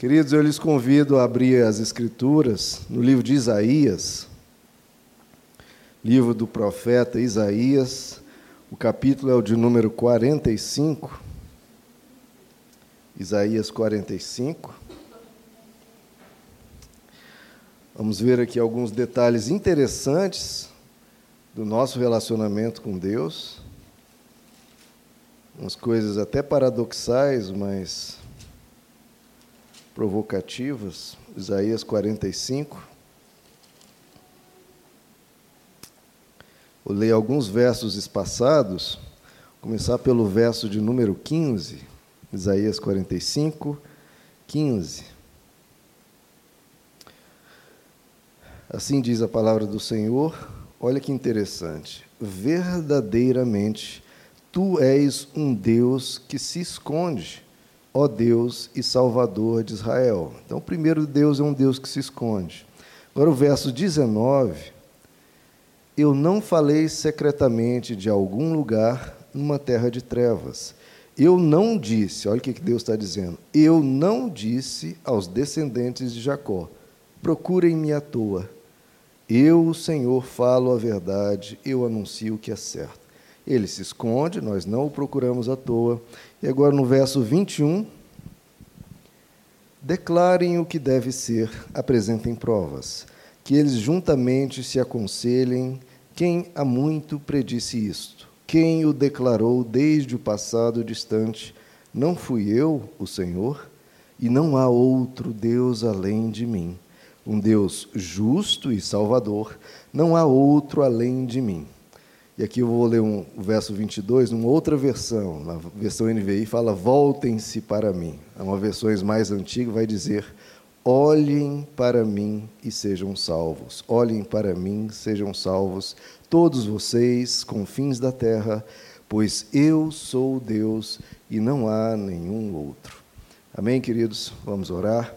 Queridos, eu lhes convido a abrir as Escrituras no livro de Isaías, livro do profeta Isaías, o capítulo é o de número 45. Isaías 45. Vamos ver aqui alguns detalhes interessantes do nosso relacionamento com Deus. Umas coisas até paradoxais, mas provocativas. Isaías 45. Vou ler alguns versos espaçados, começar pelo verso de número 15, Isaías 45, 15. Assim diz a palavra do Senhor, olha que interessante. Verdadeiramente, tu és um Deus que se esconde ó Deus e Salvador de Israel. Então, o primeiro Deus é um Deus que se esconde. Agora, o verso 19: Eu não falei secretamente de algum lugar numa terra de trevas. Eu não disse, olha o que Deus está dizendo, eu não disse aos descendentes de Jacó: procurem-me à toa. Eu, o Senhor, falo a verdade, eu anuncio o que é certo. Ele se esconde, nós não o procuramos à toa. E agora no verso 21, declarem o que deve ser, apresentem provas, que eles juntamente se aconselhem quem há muito predisse isto, quem o declarou desde o passado distante, não fui eu, o Senhor, e não há outro Deus além de mim, um Deus justo e salvador, não há outro além de mim. E aqui eu vou ler um, o verso 22, numa outra versão, na versão NVI, fala: Voltem-se para mim. É uma versão mais antiga, vai dizer: Olhem para mim e sejam salvos. Olhem para mim, sejam salvos, todos vocês, confins da terra, pois eu sou Deus e não há nenhum outro. Amém, queridos? Vamos orar.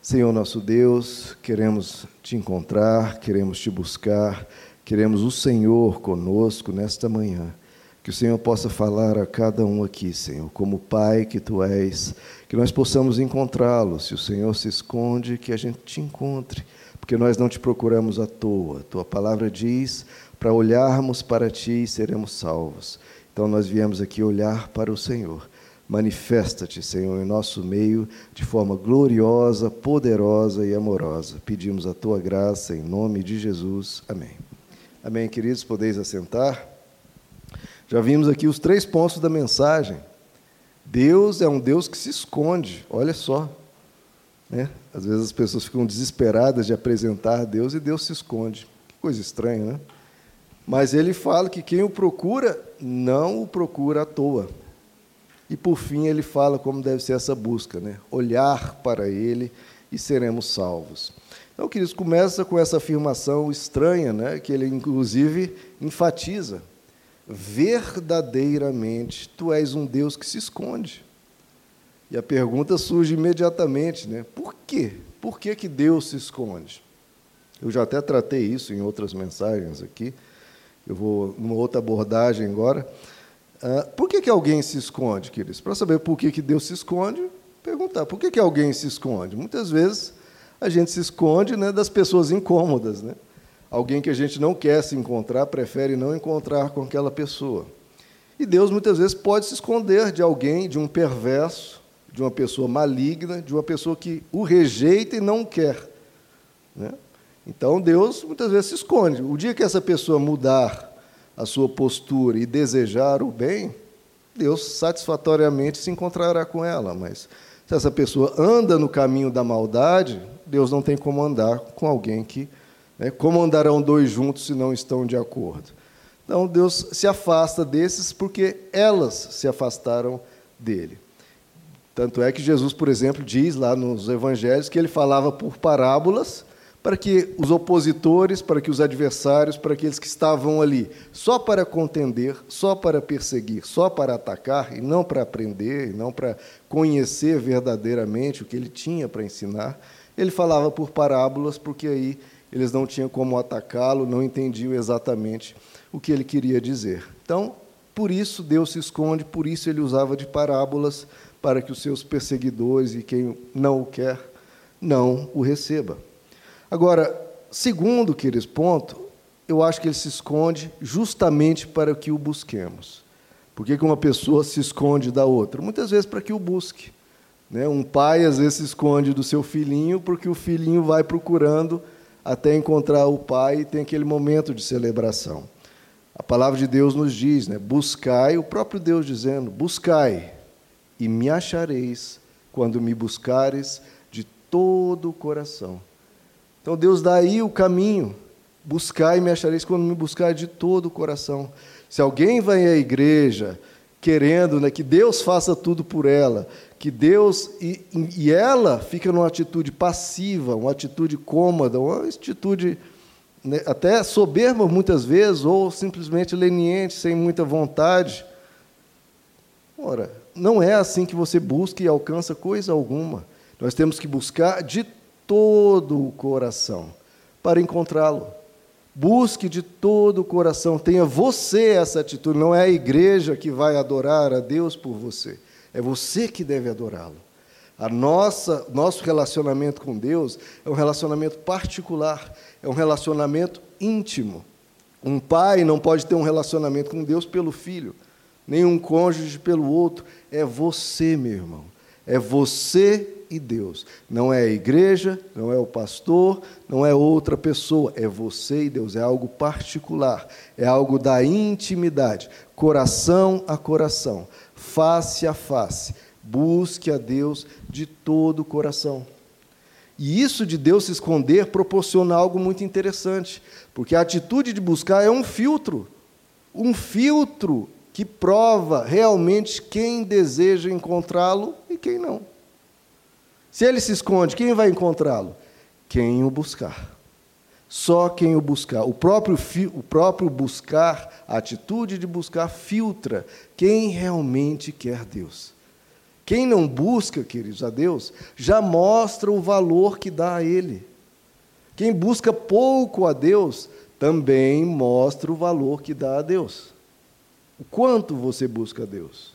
Senhor nosso Deus, queremos te encontrar, queremos te buscar Queremos o Senhor conosco nesta manhã. Que o Senhor possa falar a cada um aqui, Senhor, como Pai que tu és, que nós possamos encontrá-lo. Se o Senhor se esconde, que a gente te encontre, porque nós não te procuramos à toa. Tua palavra diz para olharmos para ti e seremos salvos. Então nós viemos aqui olhar para o Senhor. Manifesta-te, Senhor, em nosso meio de forma gloriosa, poderosa e amorosa. Pedimos a tua graça em nome de Jesus. Amém. Amém, queridos, podeis assentar. Já vimos aqui os três pontos da mensagem. Deus é um Deus que se esconde, olha só. Né? Às vezes as pessoas ficam desesperadas de apresentar Deus e Deus se esconde. Que coisa estranha, né? Mas ele fala que quem o procura, não o procura à toa. E por fim ele fala como deve ser essa busca, né? Olhar para ele e seremos salvos. Então, queridos, começa com essa afirmação estranha, né, que ele inclusive enfatiza. Verdadeiramente, tu és um Deus que se esconde. E a pergunta surge imediatamente, né? Por quê? Por que, que Deus se esconde? Eu já até tratei isso em outras mensagens aqui. Eu vou numa outra abordagem agora. Uh, por que, que alguém se esconde, queridos? Para saber por que, que Deus se esconde, perguntar por que, que alguém se esconde. Muitas vezes a gente se esconde né, das pessoas incômodas. Né? Alguém que a gente não quer se encontrar, prefere não encontrar com aquela pessoa. E Deus muitas vezes pode se esconder de alguém, de um perverso, de uma pessoa maligna, de uma pessoa que o rejeita e não quer. Né? Então Deus muitas vezes se esconde. O dia que essa pessoa mudar a sua postura e desejar o bem, Deus satisfatoriamente se encontrará com ela. Mas se essa pessoa anda no caminho da maldade, Deus não tem como andar com alguém que. Né, como andarão dois juntos se não estão de acordo? Então, Deus se afasta desses porque elas se afastaram dele. Tanto é que Jesus, por exemplo, diz lá nos evangelhos que ele falava por parábolas para que os opositores, para que os adversários, para aqueles que estavam ali só para contender, só para perseguir, só para atacar, e não para aprender, e não para conhecer verdadeiramente o que ele tinha para ensinar, ele falava por parábolas, porque aí eles não tinham como atacá-lo, não entendiam exatamente o que ele queria dizer. Então, por isso Deus se esconde, por isso ele usava de parábolas, para que os seus perseguidores e quem não o quer não o receba. Agora, segundo, queridos, ponto, eu acho que ele se esconde justamente para que o busquemos. Por que uma pessoa se esconde da outra? Muitas vezes para que o busque. Né? Um pai, às vezes, se esconde do seu filhinho porque o filhinho vai procurando até encontrar o pai e tem aquele momento de celebração. A palavra de Deus nos diz, né? buscai, o próprio Deus dizendo, buscai e me achareis quando me buscares de todo o coração. Então Deus dá aí o caminho, buscai e me achareis quando me buscares de todo o coração. Se alguém vai à igreja querendo né, que Deus faça tudo por ela, que Deus e, e ela fica numa atitude passiva, uma atitude cômoda, uma atitude né, até soberba muitas vezes, ou simplesmente leniente, sem muita vontade. Ora, não é assim que você busca e alcança coisa alguma. Nós temos que buscar de todo o coração para encontrá-lo. Busque de todo o coração, tenha você essa atitude, não é a igreja que vai adorar a Deus por você, é você que deve adorá-lo. A nossa nosso relacionamento com Deus é um relacionamento particular, é um relacionamento íntimo. Um pai não pode ter um relacionamento com Deus pelo filho, nem um cônjuge pelo outro, é você, meu irmão. É você e Deus. Não é a igreja, não é o pastor, não é outra pessoa, é você e Deus, é algo particular, é algo da intimidade, coração a coração, face a face. Busque a Deus de todo o coração. E isso de Deus se esconder proporciona algo muito interessante, porque a atitude de buscar é um filtro, um filtro que prova realmente quem deseja encontrá-lo e quem não. Se ele se esconde, quem vai encontrá-lo? Quem o buscar. Só quem o buscar. O próprio, o próprio buscar, a atitude de buscar, filtra quem realmente quer Deus. Quem não busca, queridos, a Deus, já mostra o valor que dá a Ele. Quem busca pouco a Deus, também mostra o valor que dá a Deus. O quanto você busca a Deus.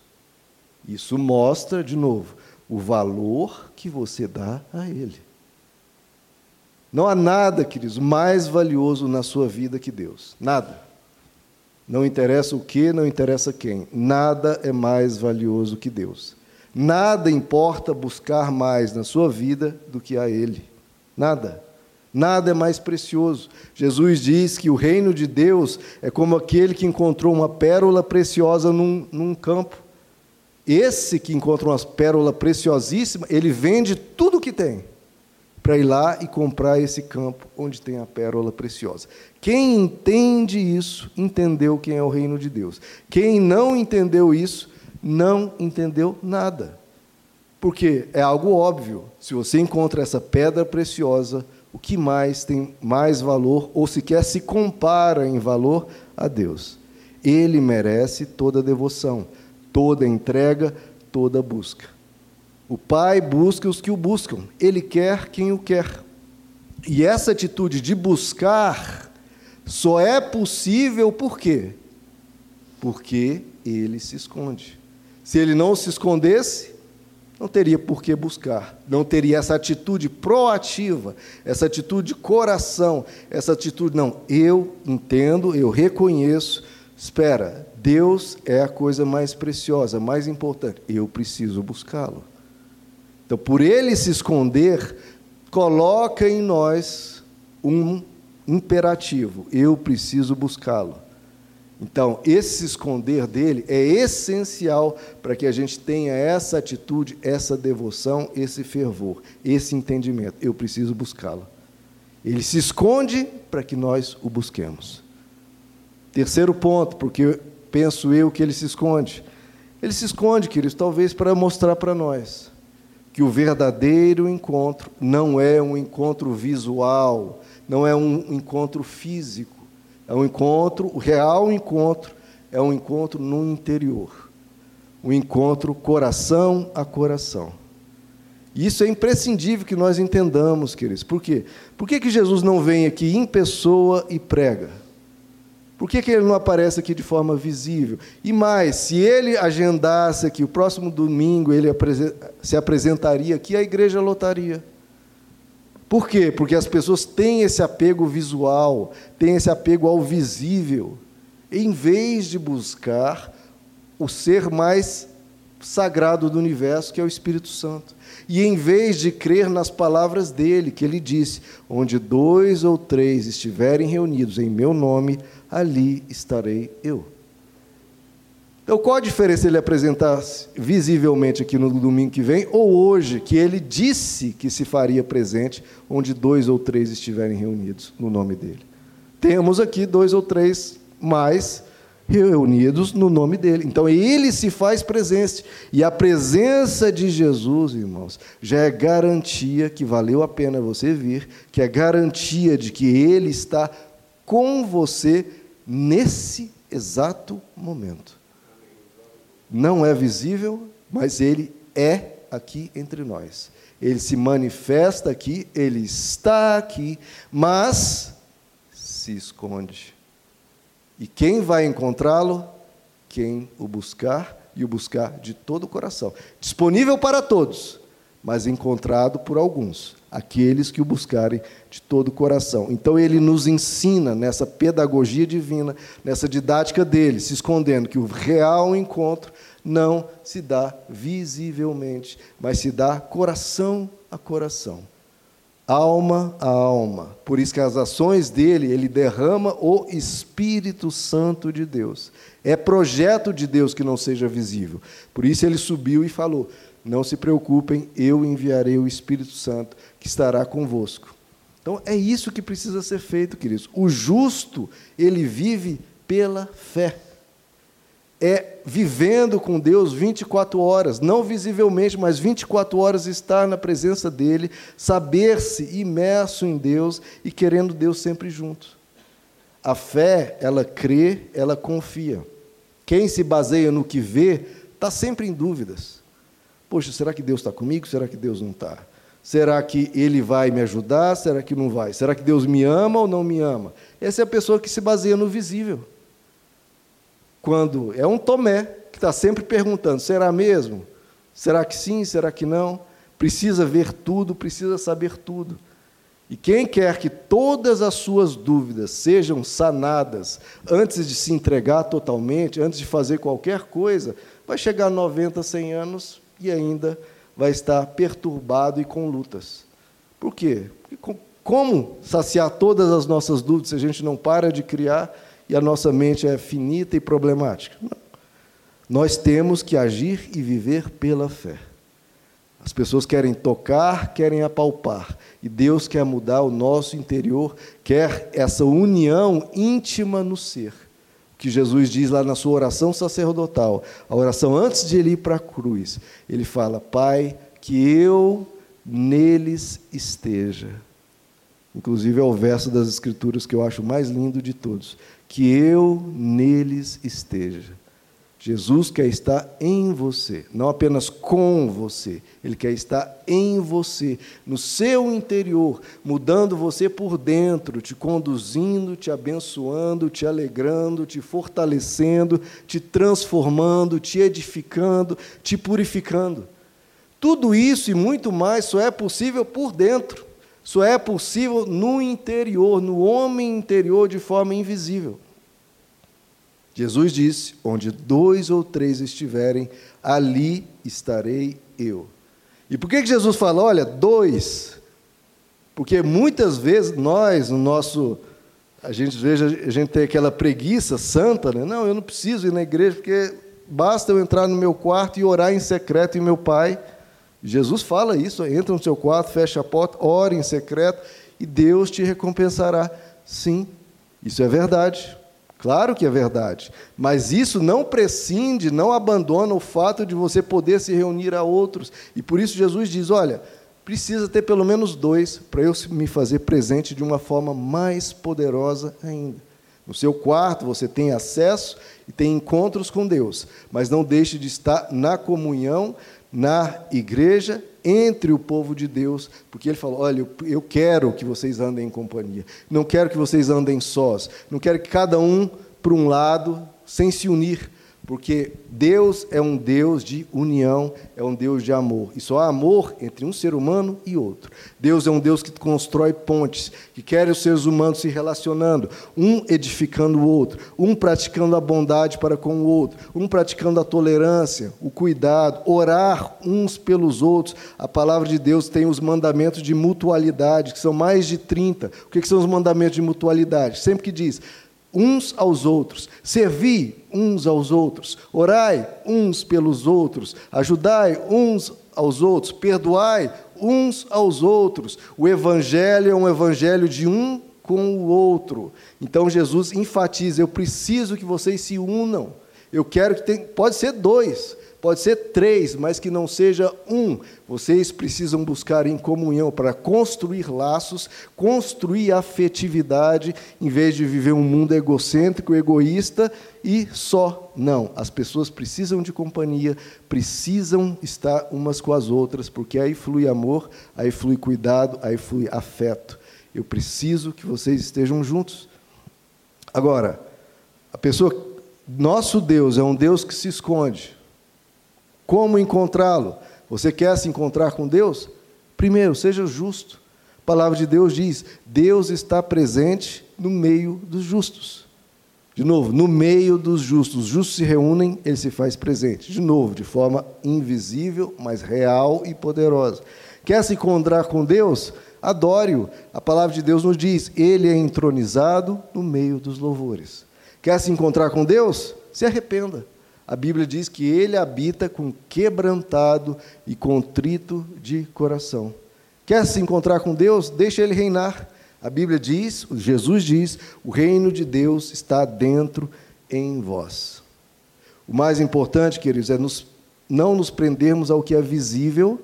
Isso mostra, de novo, o valor que você dá a Ele. Não há nada, queridos, mais valioso na sua vida que Deus. Nada. Não interessa o que, não interessa quem. Nada é mais valioso que Deus. Nada importa buscar mais na sua vida do que a Ele. Nada. Nada é mais precioso. Jesus diz que o reino de Deus é como aquele que encontrou uma pérola preciosa num, num campo esse que encontra uma pérola preciosíssima, ele vende tudo o que tem para ir lá e comprar esse campo onde tem a pérola preciosa. Quem entende isso, entendeu quem é o reino de Deus. Quem não entendeu isso, não entendeu nada. Porque é algo óbvio. Se você encontra essa pedra preciosa, o que mais tem mais valor, ou sequer se compara em valor a Deus? Ele merece toda a devoção toda entrega, toda busca. O Pai busca os que o buscam, Ele quer quem o quer. E essa atitude de buscar só é possível por quê? Porque Ele se esconde. Se Ele não se escondesse, não teria por que buscar, não teria essa atitude proativa, essa atitude de coração, essa atitude, não, eu entendo, eu reconheço, espera, Deus é a coisa mais preciosa, mais importante. Eu preciso buscá-lo. Então, por ele se esconder, coloca em nós um imperativo: eu preciso buscá-lo. Então, esse esconder dele é essencial para que a gente tenha essa atitude, essa devoção, esse fervor, esse entendimento. Eu preciso buscá-lo. Ele se esconde para que nós o busquemos. Terceiro ponto, porque penso eu que ele se esconde. Ele se esconde, queridos, talvez para mostrar para nós que o verdadeiro encontro não é um encontro visual, não é um encontro físico, é um encontro, o real encontro é um encontro no interior, um encontro coração a coração. Isso é imprescindível que nós entendamos, queridos. Por quê? Por que, que Jesus não vem aqui em pessoa e prega? Por que, que ele não aparece aqui de forma visível? E mais, se ele agendasse aqui, o próximo domingo ele se apresentaria aqui, a igreja lotaria. Por quê? Porque as pessoas têm esse apego visual, têm esse apego ao visível, em vez de buscar o ser mais sagrado do universo, que é o Espírito Santo. E em vez de crer nas palavras dele, que ele disse: Onde dois ou três estiverem reunidos em meu nome, ali estarei eu. Então, qual a diferença ele apresentar visivelmente aqui no domingo que vem, ou hoje, que ele disse que se faria presente onde dois ou três estiverem reunidos no nome dele? Temos aqui dois ou três mais reunidos no nome dele. Então ele se faz presente. E a presença de Jesus, irmãos, já é garantia que valeu a pena você vir, que é garantia de que ele está com você nesse exato momento não é visível, mas ele é aqui entre nós. Ele se manifesta aqui, ele está aqui, mas se esconde. E quem vai encontrá-lo? Quem o buscar e o buscar de todo o coração. Disponível para todos, mas encontrado por alguns, aqueles que o buscarem de todo o coração. Então ele nos ensina nessa pedagogia divina, nessa didática dele, se escondendo que o real encontro não se dá visivelmente, mas se dá coração a coração, alma a alma. Por isso que as ações dele, ele derrama o Espírito Santo de Deus. É projeto de Deus que não seja visível. Por isso ele subiu e falou: Não se preocupem, eu enviarei o Espírito Santo que estará convosco. Então é isso que precisa ser feito, queridos. O justo, ele vive pela fé é vivendo com Deus 24 horas, não visivelmente, mas 24 horas estar na presença dEle, saber-se imerso em Deus e querendo Deus sempre junto. A fé, ela crê, ela confia. Quem se baseia no que vê, está sempre em dúvidas. Poxa, será que Deus está comigo? Será que Deus não está? Será que Ele vai me ajudar? Será que não vai? Será que Deus me ama ou não me ama? Essa é a pessoa que se baseia no visível quando é um Tomé que está sempre perguntando: será mesmo? Será que sim? Será que não? Precisa ver tudo, precisa saber tudo. E quem quer que todas as suas dúvidas sejam sanadas antes de se entregar totalmente, antes de fazer qualquer coisa, vai chegar a 90, 100 anos e ainda vai estar perturbado e com lutas. Por quê? Porque como saciar todas as nossas dúvidas se a gente não para de criar e a nossa mente é finita e problemática. Não. Nós temos que agir e viver pela fé. As pessoas querem tocar, querem apalpar, e Deus quer mudar o nosso interior, quer essa união íntima no ser. Que Jesus diz lá na sua oração sacerdotal, a oração antes de ele ir para a cruz, ele fala: Pai, que eu neles esteja. Inclusive é o verso das Escrituras que eu acho mais lindo de todos que eu neles esteja. Jesus quer estar em você, não apenas com você, ele quer estar em você, no seu interior, mudando você por dentro, te conduzindo, te abençoando, te alegrando, te fortalecendo, te transformando, te edificando, te purificando. Tudo isso e muito mais só é possível por dentro. Só é possível no interior, no homem interior, de forma invisível. Jesus disse: Onde dois ou três estiverem, ali estarei eu. E por que Jesus fala, olha, dois? Porque muitas vezes nós, no nosso. A gente veja, a gente tem aquela preguiça santa, né? Não, eu não preciso ir na igreja, porque basta eu entrar no meu quarto e orar em secreto em meu pai Jesus fala isso, entra no seu quarto, fecha a porta, ore em secreto e Deus te recompensará. Sim, isso é verdade. Claro que é verdade. Mas isso não prescinde, não abandona o fato de você poder se reunir a outros. E por isso Jesus diz: olha, precisa ter pelo menos dois para eu me fazer presente de uma forma mais poderosa ainda. No seu quarto você tem acesso e tem encontros com Deus, mas não deixe de estar na comunhão na igreja, entre o povo de Deus, porque ele falou: olha, eu quero que vocês andem em companhia, não quero que vocês andem sós, não quero que cada um para um lado sem se unir, porque Deus é um Deus de união, é um Deus de amor. E só há amor entre um ser humano e outro. Deus é um Deus que constrói pontes, que quer os seres humanos se relacionando, um edificando o outro, um praticando a bondade para com o outro, um praticando a tolerância, o cuidado, orar uns pelos outros. A palavra de Deus tem os mandamentos de mutualidade, que são mais de 30. O que são os mandamentos de mutualidade? Sempre que diz uns aos outros, servi uns aos outros, orai uns pelos outros, ajudai uns aos outros, perdoai uns aos outros. O evangelho é um evangelho de um com o outro. Então Jesus enfatiza: eu preciso que vocês se unam. Eu quero que tenha, pode ser dois, pode ser três, mas que não seja um. Vocês precisam buscar em comunhão para construir laços, construir afetividade, em vez de viver um mundo egocêntrico, egoísta e só. Não, as pessoas precisam de companhia, precisam estar umas com as outras, porque aí flui amor, aí flui cuidado, aí flui afeto. Eu preciso que vocês estejam juntos. Agora, a pessoa, nosso Deus é um Deus que se esconde. Como encontrá-lo? Você quer se encontrar com Deus? Primeiro, seja justo. A palavra de Deus diz: Deus está presente no meio dos justos. De novo, no meio dos justos. Os justos se reúnem, ele se faz presente. De novo, de forma invisível, mas real e poderosa. Quer se encontrar com Deus? Adore-o. A palavra de Deus nos diz: Ele é entronizado no meio dos louvores. Quer se encontrar com Deus? Se arrependa a Bíblia diz que ele habita com quebrantado e contrito de coração. Quer se encontrar com Deus? Deixa ele reinar. A Bíblia diz, Jesus diz, o reino de Deus está dentro em vós. O mais importante, queridos, é nos, não nos prendermos ao que é visível,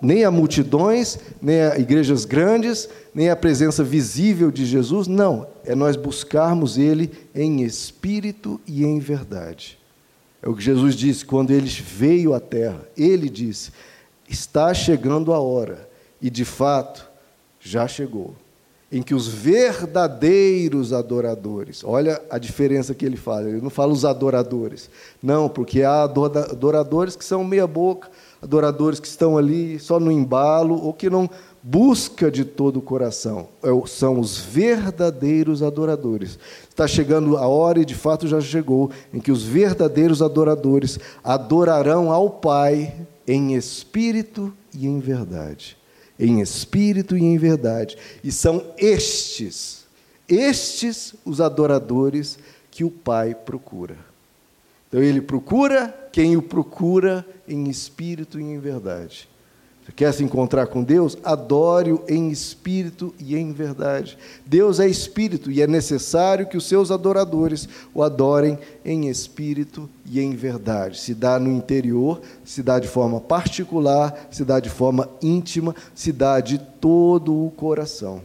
nem a multidões, nem a igrejas grandes, nem a presença visível de Jesus, não, é nós buscarmos Ele em espírito e em verdade. É o que Jesus disse quando ele veio à terra. Ele disse: Está chegando a hora, e de fato já chegou, em que os verdadeiros adoradores, olha a diferença que ele fala, ele não fala os adoradores, não, porque há adoradores que são meia-boca, adoradores que estão ali só no embalo, ou que não busca de todo o coração. É são os verdadeiros adoradores. Está chegando a hora, e de fato já chegou, em que os verdadeiros adoradores adorarão ao Pai em espírito e em verdade. Em espírito e em verdade. E são estes, estes os adoradores que o Pai procura. Então ele procura quem o procura em espírito e em verdade. Você quer se encontrar com Deus? Adore-o em espírito e em verdade. Deus é espírito e é necessário que os seus adoradores o adorem em espírito e em verdade. Se dá no interior, se dá de forma particular, se dá de forma íntima, se dá de todo o coração.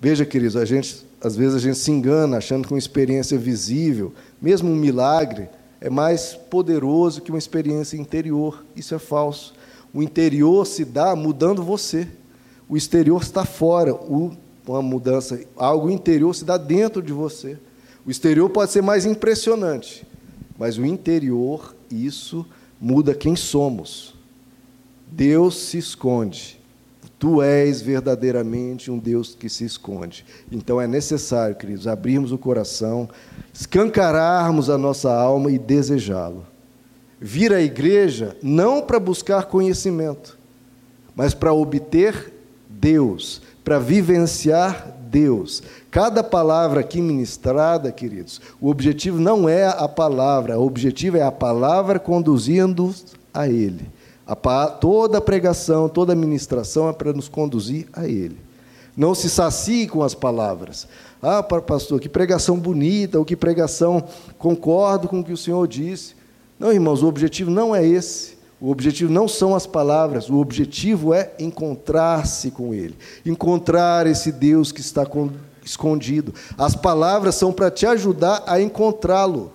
Veja, queridos, a gente, às vezes a gente se engana achando que uma experiência visível, mesmo um milagre, é mais poderoso que uma experiência interior. Isso é falso. O interior se dá mudando você. O exterior está fora. O, uma mudança, algo interior se dá dentro de você. O exterior pode ser mais impressionante, mas o interior, isso muda quem somos. Deus se esconde. Tu és verdadeiramente um Deus que se esconde. Então é necessário, queridos, abrirmos o coração, escancararmos a nossa alma e desejá-lo vir à igreja não para buscar conhecimento, mas para obter Deus, para vivenciar Deus. Cada palavra aqui ministrada, queridos, o objetivo não é a palavra, o objetivo é a palavra conduzindo a Ele. A, toda a pregação, toda a ministração é para nos conduzir a Ele. Não se sacie com as palavras. Ah, pastor, que pregação bonita, ou que pregação, concordo com o que o Senhor disse. Não, irmãos, o objetivo não é esse. O objetivo não são as palavras, o objetivo é encontrar-se com Ele, encontrar esse Deus que está escondido. As palavras são para te ajudar a encontrá-lo.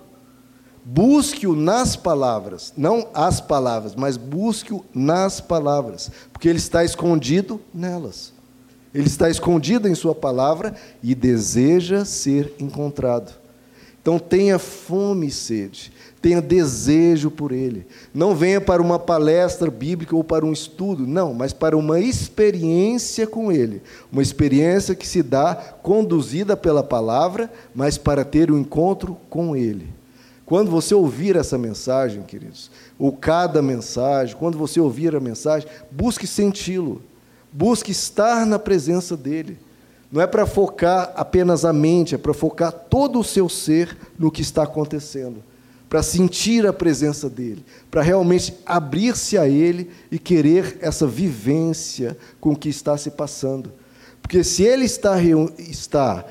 Busque-o nas palavras, não as palavras, mas busque-o nas palavras, porque ele está escondido nelas. Ele está escondido em Sua palavra e deseja ser encontrado. Então tenha fome e sede, tenha desejo por Ele. Não venha para uma palestra bíblica ou para um estudo, não, mas para uma experiência com Ele. Uma experiência que se dá conduzida pela palavra, mas para ter o um encontro com Ele. Quando você ouvir essa mensagem, queridos, ou cada mensagem, quando você ouvir a mensagem, busque senti-lo. Busque estar na presença dele. Não é para focar apenas a mente, é para focar todo o seu ser no que está acontecendo, para sentir a presença dele, para realmente abrir-se a ele e querer essa vivência com o que está se passando. Porque se ele está, está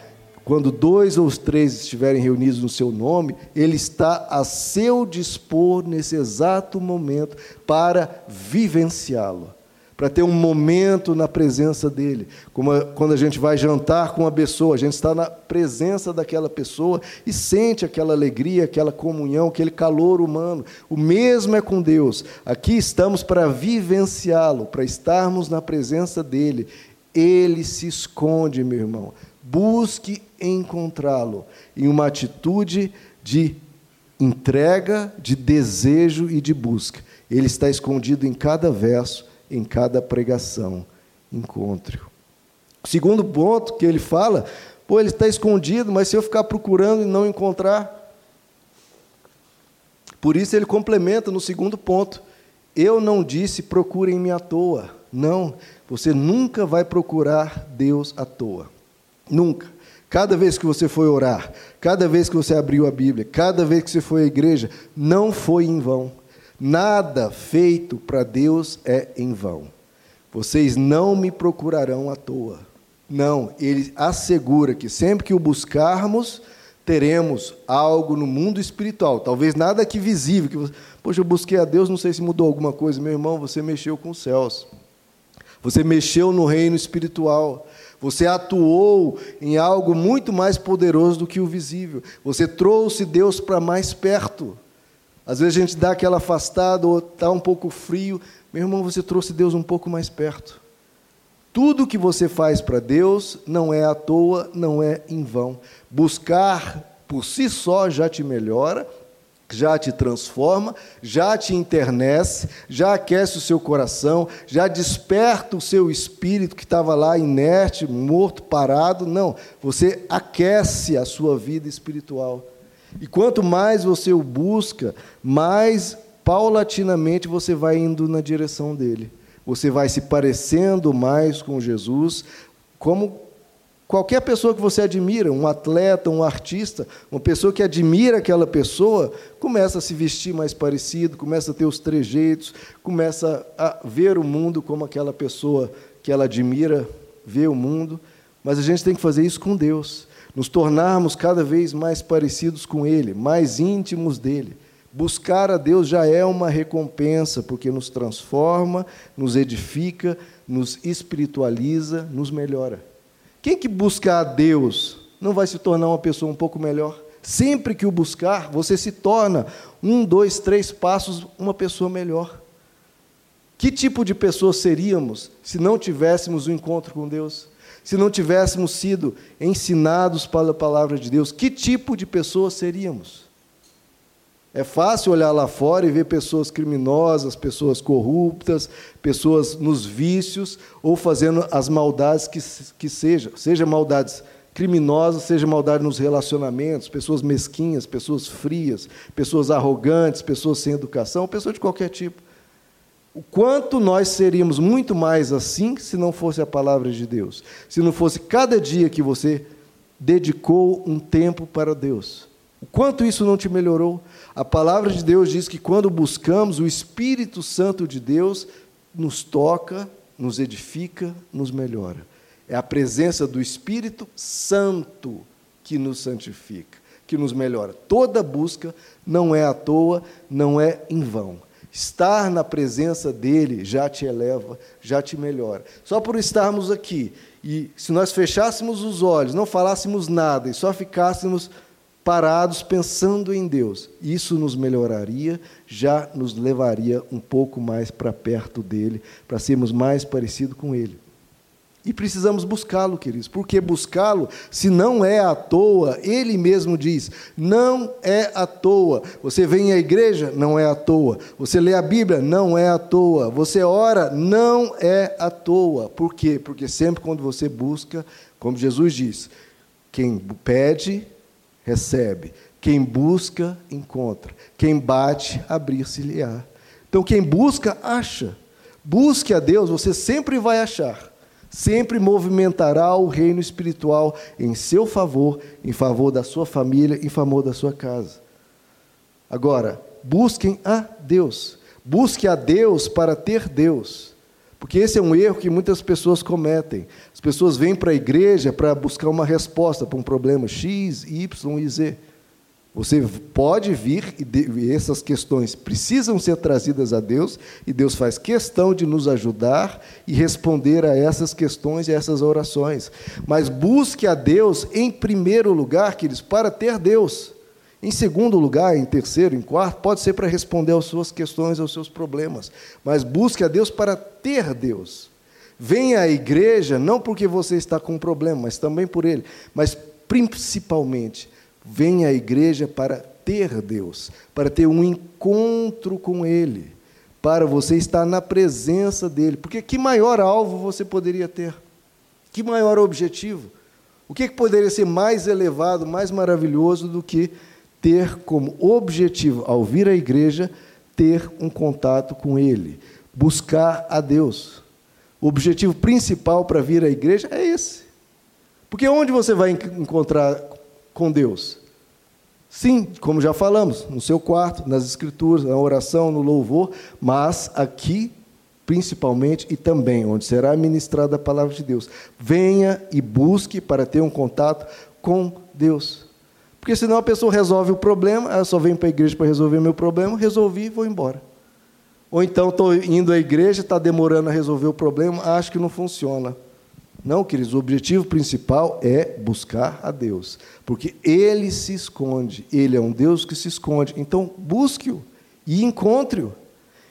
quando dois ou três estiverem reunidos no seu nome, ele está a seu dispor nesse exato momento para vivenciá-lo para ter um momento na presença dele. Como quando a gente vai jantar com uma pessoa, a gente está na presença daquela pessoa e sente aquela alegria, aquela comunhão, aquele calor humano. O mesmo é com Deus. Aqui estamos para vivenciá-lo, para estarmos na presença dele. Ele se esconde, meu irmão. Busque encontrá-lo em uma atitude de entrega, de desejo e de busca. Ele está escondido em cada verso em cada pregação. Encontre-o. Segundo ponto que ele fala, pô, ele está escondido, mas se eu ficar procurando e não encontrar. Por isso ele complementa no segundo ponto. Eu não disse procurem-me à toa. Não, você nunca vai procurar Deus à toa. Nunca. Cada vez que você foi orar, cada vez que você abriu a Bíblia, cada vez que você foi à igreja, não foi em vão. Nada feito para Deus é em vão. Vocês não me procurarão à toa. Não, ele assegura que sempre que o buscarmos, teremos algo no mundo espiritual. Talvez nada aqui visível. Que você, Poxa, eu busquei a Deus, não sei se mudou alguma coisa. Meu irmão, você mexeu com os céus. Você mexeu no reino espiritual. Você atuou em algo muito mais poderoso do que o visível. Você trouxe Deus para mais perto. Às vezes a gente dá aquela afastada ou está um pouco frio. Meu irmão, você trouxe Deus um pouco mais perto. Tudo que você faz para Deus não é à toa, não é em vão. Buscar por si só já te melhora, já te transforma, já te internece, já aquece o seu coração, já desperta o seu espírito que estava lá inerte, morto, parado. Não, você aquece a sua vida espiritual. E quanto mais você o busca, mais paulatinamente você vai indo na direção dele. Você vai se parecendo mais com Jesus, como qualquer pessoa que você admira, um atleta, um artista, uma pessoa que admira aquela pessoa, começa a se vestir mais parecido, começa a ter os trejeitos, começa a ver o mundo como aquela pessoa que ela admira vê o mundo. Mas a gente tem que fazer isso com Deus nos tornarmos cada vez mais parecidos com Ele, mais íntimos dele. Buscar a Deus já é uma recompensa, porque nos transforma, nos edifica, nos espiritualiza, nos melhora. Quem que busca a Deus não vai se tornar uma pessoa um pouco melhor? Sempre que o buscar, você se torna um, dois, três passos uma pessoa melhor. Que tipo de pessoa seríamos se não tivéssemos o um encontro com Deus? Se não tivéssemos sido ensinados pela palavra de Deus, que tipo de pessoas seríamos? É fácil olhar lá fora e ver pessoas criminosas, pessoas corruptas, pessoas nos vícios ou fazendo as maldades que, que seja, seja maldades criminosas, seja maldade nos relacionamentos, pessoas mesquinhas, pessoas frias, pessoas arrogantes, pessoas sem educação, pessoas de qualquer tipo. O quanto nós seríamos muito mais assim se não fosse a palavra de Deus. Se não fosse cada dia que você dedicou um tempo para Deus. O quanto isso não te melhorou? A palavra de Deus diz que quando buscamos, o Espírito Santo de Deus nos toca, nos edifica, nos melhora. É a presença do Espírito Santo que nos santifica, que nos melhora. Toda busca não é à toa, não é em vão. Estar na presença dele já te eleva, já te melhora. Só por estarmos aqui, e se nós fechássemos os olhos, não falássemos nada e só ficássemos parados pensando em Deus, isso nos melhoraria, já nos levaria um pouco mais para perto dele, para sermos mais parecidos com ele. E precisamos buscá-lo, queridos. Porque buscá-lo, se não é à toa, ele mesmo diz: não é à toa. Você vem à igreja, não é à toa. Você lê a Bíblia, não é à toa. Você ora, não é à toa. Por quê? Porque sempre quando você busca, como Jesus diz, quem pede, recebe. Quem busca, encontra. Quem bate, abrir-se-lhe-á. Então, quem busca, acha. Busque a Deus, você sempre vai achar sempre movimentará o reino espiritual em seu favor, em favor da sua família, em favor da sua casa. Agora, busquem a Deus. Busque a Deus para ter Deus. Porque esse é um erro que muitas pessoas cometem. As pessoas vêm para a igreja para buscar uma resposta para um problema X, Y e Z. Você pode vir e essas questões precisam ser trazidas a Deus e Deus faz questão de nos ajudar e responder a essas questões e a essas orações. Mas busque a Deus em primeiro lugar, queridos, para ter Deus. Em segundo lugar, em terceiro, em quarto, pode ser para responder às suas questões, aos seus problemas. Mas busque a Deus para ter Deus. Venha à igreja não porque você está com um problema, mas também por ele, mas principalmente Venha à igreja para ter Deus, para ter um encontro com Ele, para você estar na presença dEle. Porque que maior alvo você poderia ter? Que maior objetivo? O que poderia ser mais elevado, mais maravilhoso do que ter como objetivo, ao vir à igreja, ter um contato com Ele, buscar a Deus? O objetivo principal para vir à igreja é esse. Porque onde você vai encontrar com Deus? Sim, como já falamos, no seu quarto, nas escrituras, na oração, no louvor, mas aqui principalmente e também onde será ministrada a palavra de Deus. Venha e busque para ter um contato com Deus. Porque senão a pessoa resolve o problema, ela só vem para a igreja para resolver meu problema, resolvi e vou embora. Ou então estou indo à igreja, está demorando a resolver o problema, acho que não funciona. Não, queridos, o objetivo principal é buscar a Deus, porque Ele se esconde, Ele é um Deus que se esconde. Então, busque-o e encontre-o.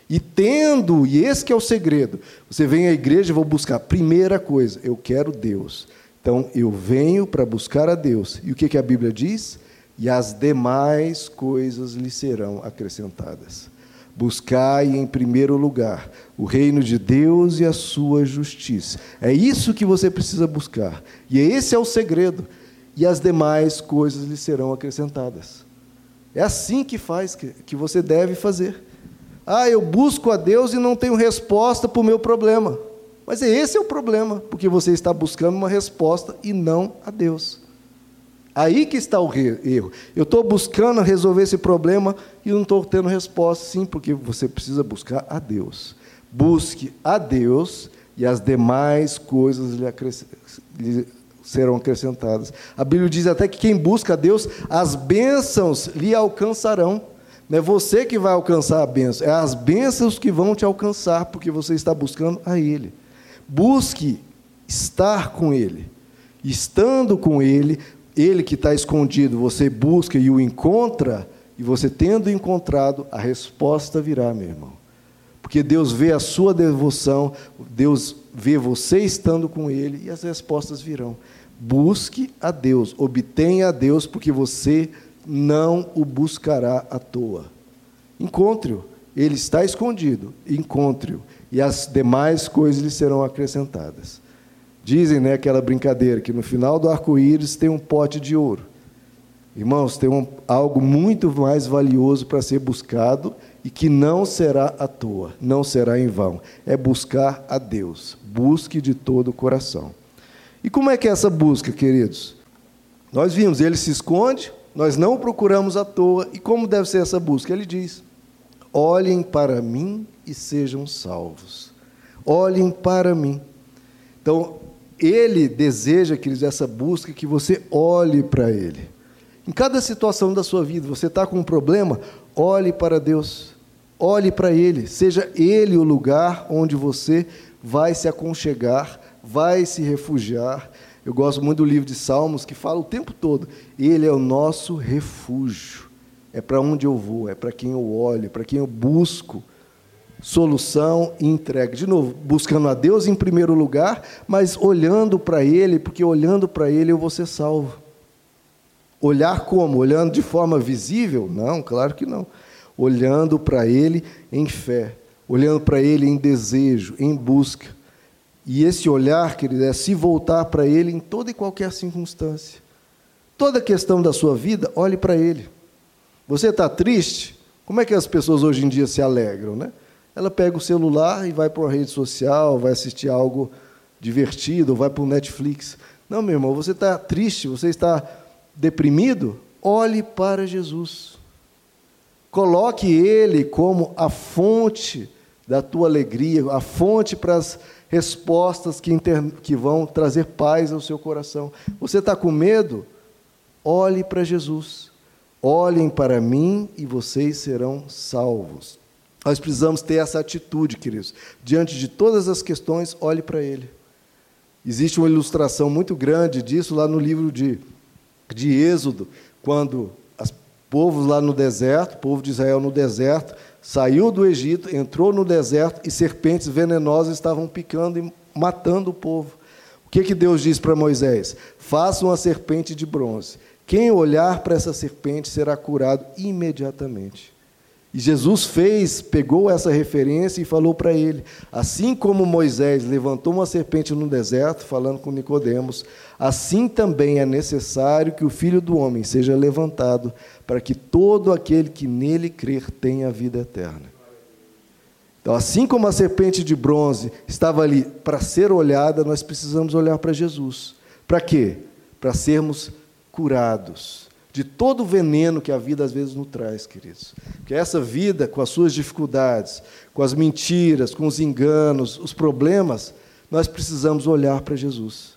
E tendo, e esse é o segredo, você vem à igreja e vou buscar, primeira coisa, eu quero Deus. Então, eu venho para buscar a Deus. E o que, que a Bíblia diz? E as demais coisas lhe serão acrescentadas. Buscai em primeiro lugar o reino de Deus e a sua justiça. É isso que você precisa buscar. E esse é o segredo. E as demais coisas lhe serão acrescentadas. É assim que faz, que, você deve fazer. Ah, eu busco a Deus e não tenho resposta para o meu problema. Mas esse é o problema, porque você está buscando uma resposta e não a Deus. Aí que está o erro. Eu estou buscando resolver esse problema e não estou tendo resposta. Sim, porque você precisa buscar a Deus. Busque a Deus e as demais coisas lhe, lhe serão acrescentadas. A Bíblia diz até que quem busca a Deus, as bênçãos lhe alcançarão. Não é você que vai alcançar a bênção, é as bênçãos que vão te alcançar, porque você está buscando a Ele. Busque estar com Ele. Estando com Ele, ele que está escondido, você busca e o encontra, e você tendo encontrado, a resposta virá, meu irmão. Porque Deus vê a sua devoção, Deus vê você estando com Ele e as respostas virão. Busque a Deus, obtenha a Deus, porque você não o buscará à toa. Encontre-o, ele está escondido, encontre-o, e as demais coisas lhe serão acrescentadas. Dizem, né, aquela brincadeira, que no final do arco-íris tem um pote de ouro. Irmãos, tem um, algo muito mais valioso para ser buscado e que não será à toa, não será em vão. É buscar a Deus. Busque de todo o coração. E como é que é essa busca, queridos? Nós vimos, ele se esconde, nós não o procuramos à toa. E como deve ser essa busca? Ele diz: olhem para mim e sejam salvos. Olhem para mim. Então, ele deseja, queridos, essa busca que você olhe para Ele. Em cada situação da sua vida, você está com um problema, olhe para Deus, olhe para Ele, seja Ele o lugar onde você vai se aconchegar, vai se refugiar. Eu gosto muito do livro de Salmos que fala o tempo todo: Ele é o nosso refúgio, é para onde eu vou, é para quem eu olho, é para quem eu busco solução e entrega. De novo, buscando a Deus em primeiro lugar, mas olhando para Ele, porque olhando para Ele eu vou ser salvo. Olhar como? Olhando de forma visível? Não, claro que não. Olhando para Ele em fé, olhando para Ele em desejo, em busca. E esse olhar, querido, é se voltar para Ele em toda e qualquer circunstância. Toda questão da sua vida, olhe para Ele. Você está triste? Como é que as pessoas hoje em dia se alegram, né? Ela pega o celular e vai para uma rede social, vai assistir algo divertido, vai para o Netflix. Não, meu irmão, você está triste, você está deprimido? Olhe para Jesus. Coloque Ele como a fonte da tua alegria, a fonte para as respostas que, inter... que vão trazer paz ao seu coração. Você está com medo? Olhe para Jesus. Olhem para mim e vocês serão salvos. Nós precisamos ter essa atitude, queridos. Diante de todas as questões, olhe para Ele. Existe uma ilustração muito grande disso lá no livro de, de Êxodo, quando os povos lá no deserto, o povo de Israel no deserto, saiu do Egito, entrou no deserto e serpentes venenosas estavam picando e matando o povo. O que, que Deus diz para Moisés? Faça uma serpente de bronze. Quem olhar para essa serpente será curado imediatamente. E Jesus fez, pegou essa referência e falou para ele: assim como Moisés levantou uma serpente no deserto, falando com Nicodemos, assim também é necessário que o Filho do homem seja levantado, para que todo aquele que nele crer tenha vida eterna. Então, assim como a serpente de bronze estava ali para ser olhada, nós precisamos olhar para Jesus. Para quê? Para sermos curados de todo o veneno que a vida às vezes nos traz, queridos. Que essa vida, com as suas dificuldades, com as mentiras, com os enganos, os problemas, nós precisamos olhar para Jesus,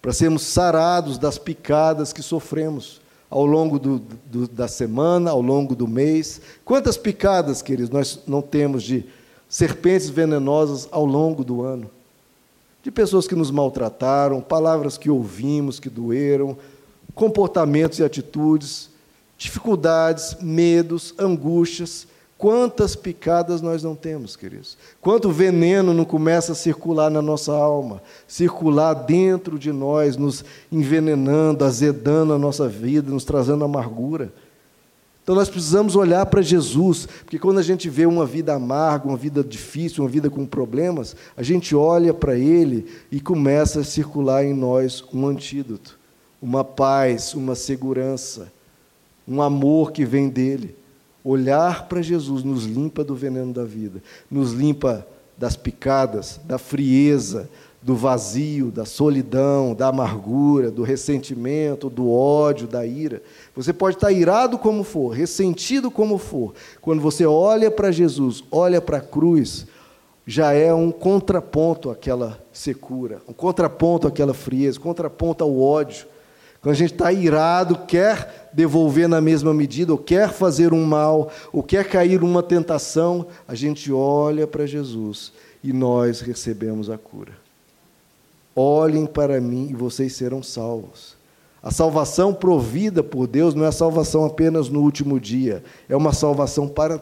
para sermos sarados das picadas que sofremos ao longo do, do, da semana, ao longo do mês. Quantas picadas, queridos, nós não temos de serpentes venenosas ao longo do ano? De pessoas que nos maltrataram, palavras que ouvimos que doeram, comportamentos e atitudes, dificuldades, medos, angústias. Quantas picadas nós não temos, queridos? Quanto veneno não começa a circular na nossa alma, circular dentro de nós, nos envenenando, azedando a nossa vida, nos trazendo amargura. Então nós precisamos olhar para Jesus, porque quando a gente vê uma vida amarga, uma vida difícil, uma vida com problemas, a gente olha para Ele e começa a circular em nós um antídoto uma paz, uma segurança, um amor que vem dele. Olhar para Jesus nos limpa do veneno da vida, nos limpa das picadas, da frieza, do vazio, da solidão, da amargura, do ressentimento, do ódio, da ira. Você pode estar irado como for, ressentido como for. Quando você olha para Jesus, olha para a cruz, já é um contraponto àquela secura, um contraponto àquela frieza, um contraponto ao ódio. Quando a gente está irado, quer devolver na mesma medida, ou quer fazer um mal, ou quer cair numa tentação, a gente olha para Jesus e nós recebemos a cura. Olhem para mim e vocês serão salvos. A salvação provida por Deus não é salvação apenas no último dia, é uma salvação para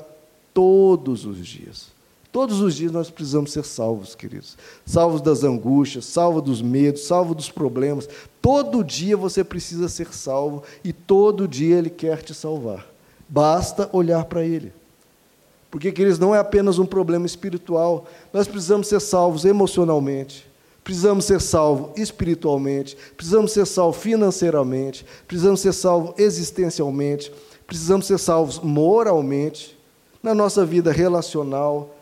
todos os dias. Todos os dias nós precisamos ser salvos, queridos. Salvos das angústias, salvos dos medos, salvos dos problemas. Todo dia você precisa ser salvo e todo dia Ele quer te salvar. Basta olhar para Ele. Porque, queridos, não é apenas um problema espiritual. Nós precisamos ser salvos emocionalmente, precisamos ser salvos espiritualmente, precisamos ser salvos financeiramente, precisamos ser salvos existencialmente, precisamos ser salvos moralmente, na nossa vida relacional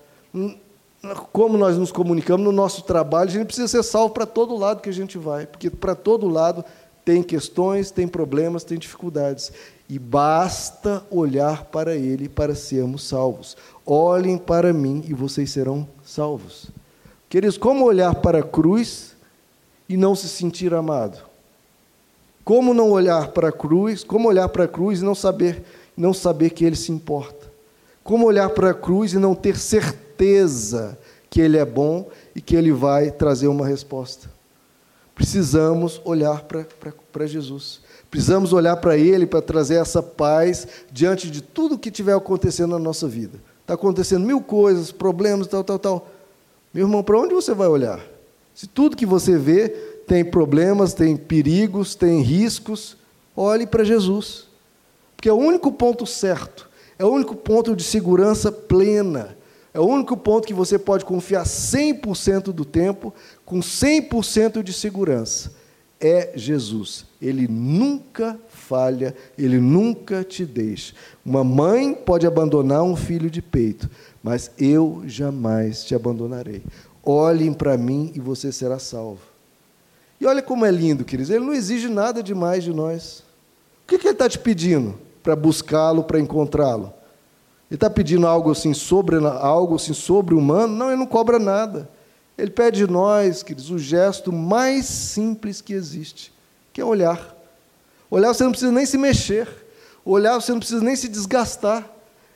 como nós nos comunicamos no nosso trabalho, a gente precisa ser salvo para todo lado que a gente vai, porque para todo lado tem questões, tem problemas, tem dificuldades. E basta olhar para Ele para sermos salvos. Olhem para mim e vocês serão salvos. Queridos, como olhar para a cruz e não se sentir amado? Como não olhar para a cruz, como olhar para a cruz e não saber, não saber que Ele se importa? Como olhar para a cruz e não ter certeza? Certeza que Ele é bom e que Ele vai trazer uma resposta. Precisamos olhar para Jesus. Precisamos olhar para Ele para trazer essa paz diante de tudo que estiver acontecendo na nossa vida. está acontecendo mil coisas, problemas, tal, tal, tal. Meu irmão, para onde você vai olhar? Se tudo que você vê tem problemas, tem perigos, tem riscos, olhe para Jesus. Porque é o único ponto certo, é o único ponto de segurança plena, é o único ponto que você pode confiar 100% do tempo, com 100% de segurança. É Jesus. Ele nunca falha, ele nunca te deixa. Uma mãe pode abandonar um filho de peito, mas eu jamais te abandonarei. Olhem para mim e você será salvo. E olha como é lindo, queridos. Ele não exige nada demais de nós. O que, que ele está te pedindo para buscá-lo, para encontrá-lo? Ele está pedindo algo assim sobre algo assim sobre humano? Não, ele não cobra nada. Ele pede de nós, queridos, o gesto mais simples que existe, que é olhar. Olhar você não precisa nem se mexer. Olhar você não precisa nem se desgastar.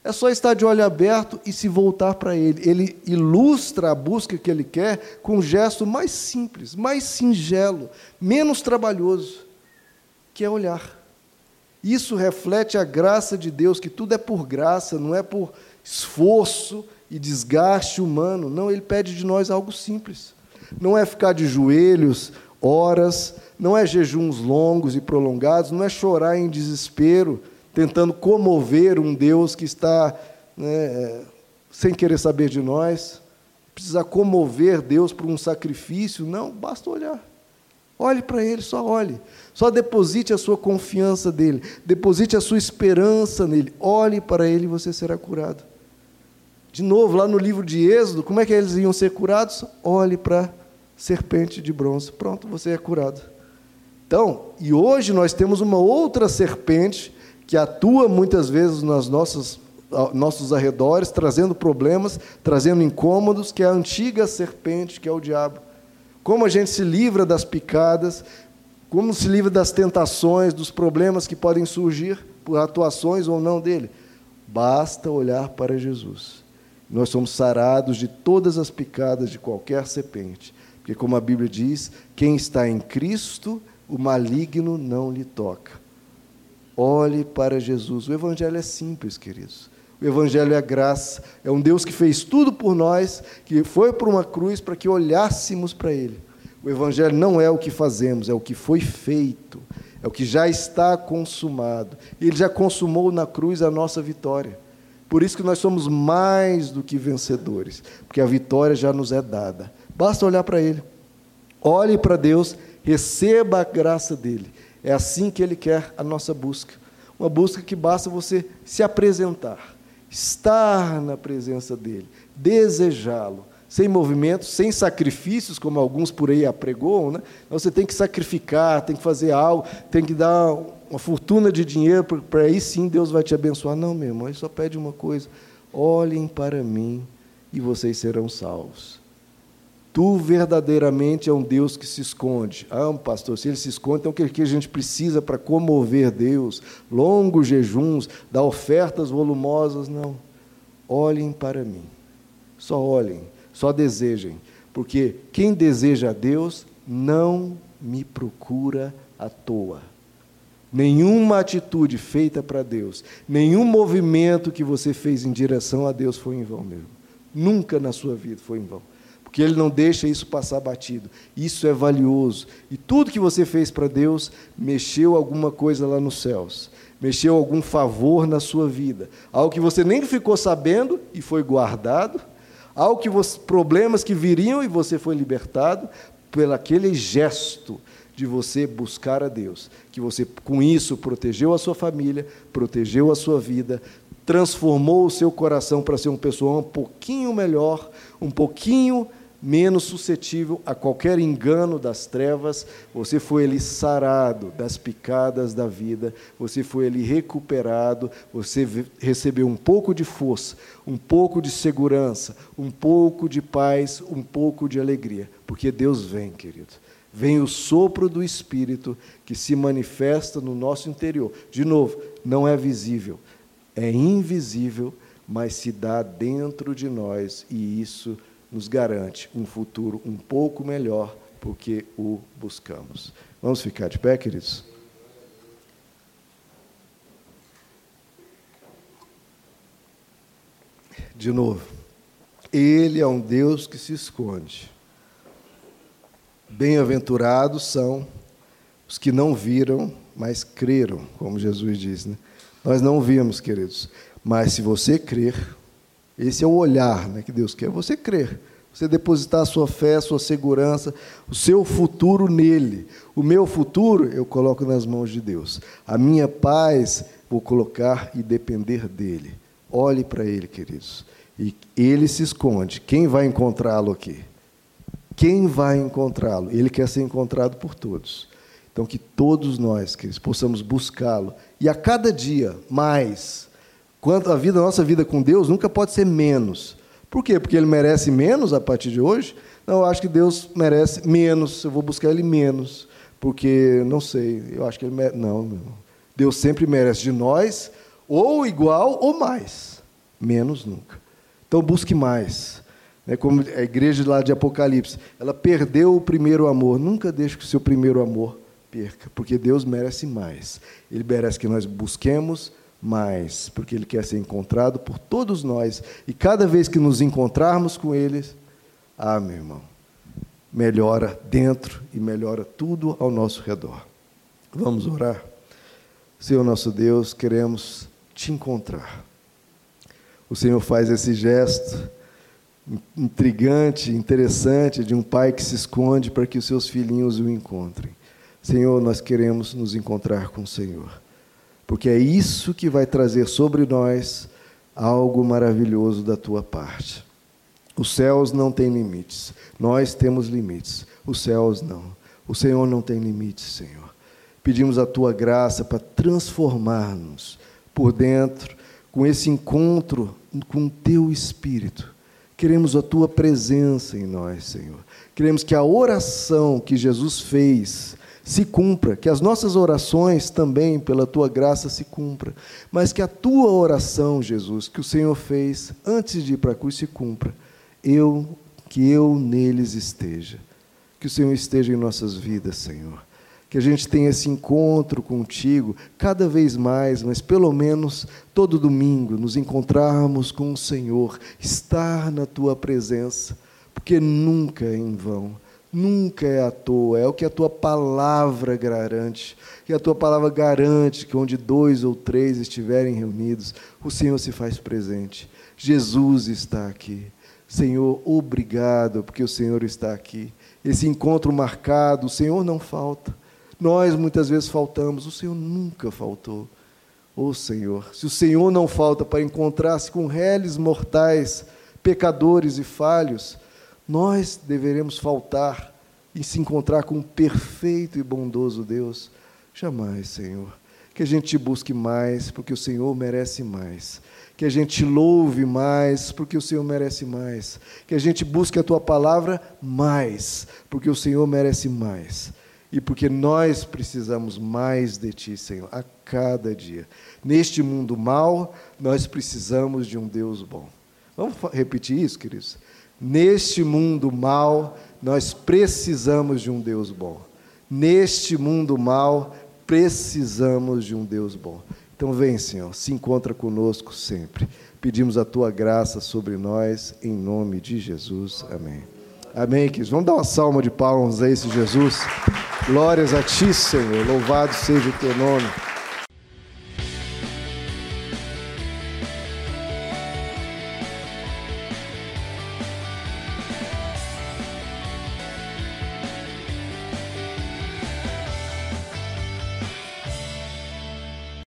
É só estar de olho aberto e se voltar para Ele. Ele ilustra a busca que Ele quer com um gesto mais simples, mais singelo, menos trabalhoso, que é olhar. Isso reflete a graça de Deus, que tudo é por graça, não é por esforço e desgaste humano. Não, Ele pede de nós algo simples. Não é ficar de joelhos horas, não é jejuns longos e prolongados, não é chorar em desespero tentando comover um Deus que está né, sem querer saber de nós, precisa comover Deus por um sacrifício. Não, basta olhar. Olhe para Ele, só olhe. Só deposite a sua confiança nele, deposite a sua esperança nele. Olhe para Ele e você será curado. De novo, lá no livro de Êxodo, como é que eles iam ser curados? Olhe para a serpente de bronze. Pronto, você é curado. Então, e hoje nós temos uma outra serpente que atua muitas vezes nossas nossos arredores, trazendo problemas, trazendo incômodos, que é a antiga serpente, que é o diabo. Como a gente se livra das picadas, como se livra das tentações, dos problemas que podem surgir por atuações ou não dele? Basta olhar para Jesus. Nós somos sarados de todas as picadas de qualquer serpente. Porque, como a Bíblia diz, quem está em Cristo, o maligno não lhe toca. Olhe para Jesus. O Evangelho é simples, queridos. O Evangelho é graça. É um Deus que fez tudo por nós, que foi por uma cruz para que olhássemos para Ele. O Evangelho não é o que fazemos, é o que foi feito, é o que já está consumado. Ele já consumou na cruz a nossa vitória. Por isso que nós somos mais do que vencedores, porque a vitória já nos é dada. Basta olhar para Ele. Olhe para Deus, receba a graça dele. É assim que Ele quer a nossa busca. Uma busca que basta você se apresentar, estar na presença dEle, desejá-lo, sem movimentos, sem sacrifícios, como alguns por aí apregoam. Né? Então, você tem que sacrificar, tem que fazer algo, tem que dar uma fortuna de dinheiro, para aí sim Deus vai te abençoar. Não, meu irmão, ele só pede uma coisa: olhem para mim e vocês serão salvos. Tu verdadeiramente é um Deus que se esconde. Ah, pastor, se ele se esconde, então o que a gente precisa para comover Deus? Longos jejuns, dar ofertas volumosas? Não. Olhem para mim. Só olhem, só desejem. Porque quem deseja a Deus não me procura à toa. Nenhuma atitude feita para Deus, nenhum movimento que você fez em direção a Deus foi em vão mesmo. Nunca na sua vida foi em vão porque Ele não deixa isso passar batido. Isso é valioso. E tudo que você fez para Deus mexeu alguma coisa lá nos céus, mexeu algum favor na sua vida, algo que você nem ficou sabendo e foi guardado, algo que você, problemas que viriam e você foi libertado pelo aquele gesto de você buscar a Deus, que você com isso protegeu a sua família, protegeu a sua vida, transformou o seu coração para ser uma pessoa um pouquinho melhor, um pouquinho menos suscetível a qualquer engano das trevas, você foi ali sarado das picadas da vida, você foi ali recuperado, você recebeu um pouco de força, um pouco de segurança, um pouco de paz, um pouco de alegria, porque Deus vem, querido. Vem o sopro do Espírito que se manifesta no nosso interior. De novo, não é visível, é invisível, mas se dá dentro de nós. E isso nos garante um futuro um pouco melhor porque o buscamos. Vamos ficar de pé, queridos? De novo, Ele é um Deus que se esconde. Bem-aventurados são os que não viram, mas creram, como Jesus diz. Né? Nós não vimos, queridos, mas se você crer, esse é o olhar né, que Deus quer, você crer. Você depositar a sua fé, a sua segurança, o seu futuro nele. O meu futuro eu coloco nas mãos de Deus. A minha paz vou colocar e depender dele. Olhe para ele, queridos. E ele se esconde. Quem vai encontrá-lo aqui? Quem vai encontrá-lo? Ele quer ser encontrado por todos. Então, que todos nós, queridos, possamos buscá-lo. E a cada dia, mais. Quanto a vida, a nossa vida com Deus nunca pode ser menos. Por quê? Porque ele merece menos a partir de hoje? Não, eu acho que Deus merece menos, eu vou buscar ele menos, porque, não sei, eu acho que ele merece. Não, meu. Deus sempre merece de nós, ou igual ou mais. Menos nunca. Então busque mais. É como a igreja lá de Apocalipse, ela perdeu o primeiro amor. Nunca deixe que o seu primeiro amor perca, porque Deus merece mais. Ele merece que nós busquemos mais, porque Ele quer ser encontrado por todos nós. E cada vez que nos encontrarmos com Ele, ah, meu irmão, melhora dentro e melhora tudo ao nosso redor. Vamos orar? Senhor nosso Deus, queremos te encontrar. O Senhor faz esse gesto intrigante, interessante, de um pai que se esconde para que os seus filhinhos o encontrem. Senhor, nós queremos nos encontrar com o Senhor porque é isso que vai trazer sobre nós algo maravilhoso da tua parte. Os céus não têm limites, nós temos limites, os céus não. O Senhor não tem limites, Senhor. Pedimos a tua graça para transformar-nos por dentro com esse encontro com o teu espírito. Queremos a tua presença em nós, Senhor. Queremos que a oração que Jesus fez se cumpra, que as nossas orações também, pela tua graça, se cumpra, mas que a tua oração, Jesus, que o Senhor fez antes de ir para a cruz, se cumpra. Eu, que eu neles esteja. Que o Senhor esteja em nossas vidas, Senhor. Que a gente tenha esse encontro contigo cada vez mais, mas pelo menos todo domingo nos encontrarmos com o Senhor, estar na tua presença, porque nunca é em vão nunca é à toa, é o que a tua palavra garante. Que a tua palavra garante que onde dois ou três estiverem reunidos, o Senhor se faz presente. Jesus está aqui. Senhor, obrigado porque o Senhor está aqui. Esse encontro marcado, o Senhor não falta. Nós muitas vezes faltamos, o Senhor nunca faltou. Ô oh, Senhor, se o Senhor não falta para encontrar-se com réis mortais, pecadores e falhos, nós deveremos faltar e se encontrar com um perfeito e bondoso Deus? Jamais, Senhor. Que a gente busque mais, porque o Senhor merece mais. Que a gente louve mais, porque o Senhor merece mais. Que a gente busque a tua palavra mais, porque o Senhor merece mais. E porque nós precisamos mais de ti, Senhor, a cada dia. Neste mundo mal, nós precisamos de um Deus bom. Vamos repetir isso, queridos? Neste mundo mal, nós precisamos de um Deus bom. Neste mundo mal, precisamos de um Deus bom. Então vem, Senhor, se encontra conosco sempre. Pedimos a tua graça sobre nós, em nome de Jesus. Amém. Amém, queridos. Vamos dar uma salva de palmas a esse Jesus. Glórias a ti, Senhor. Louvado seja o teu nome.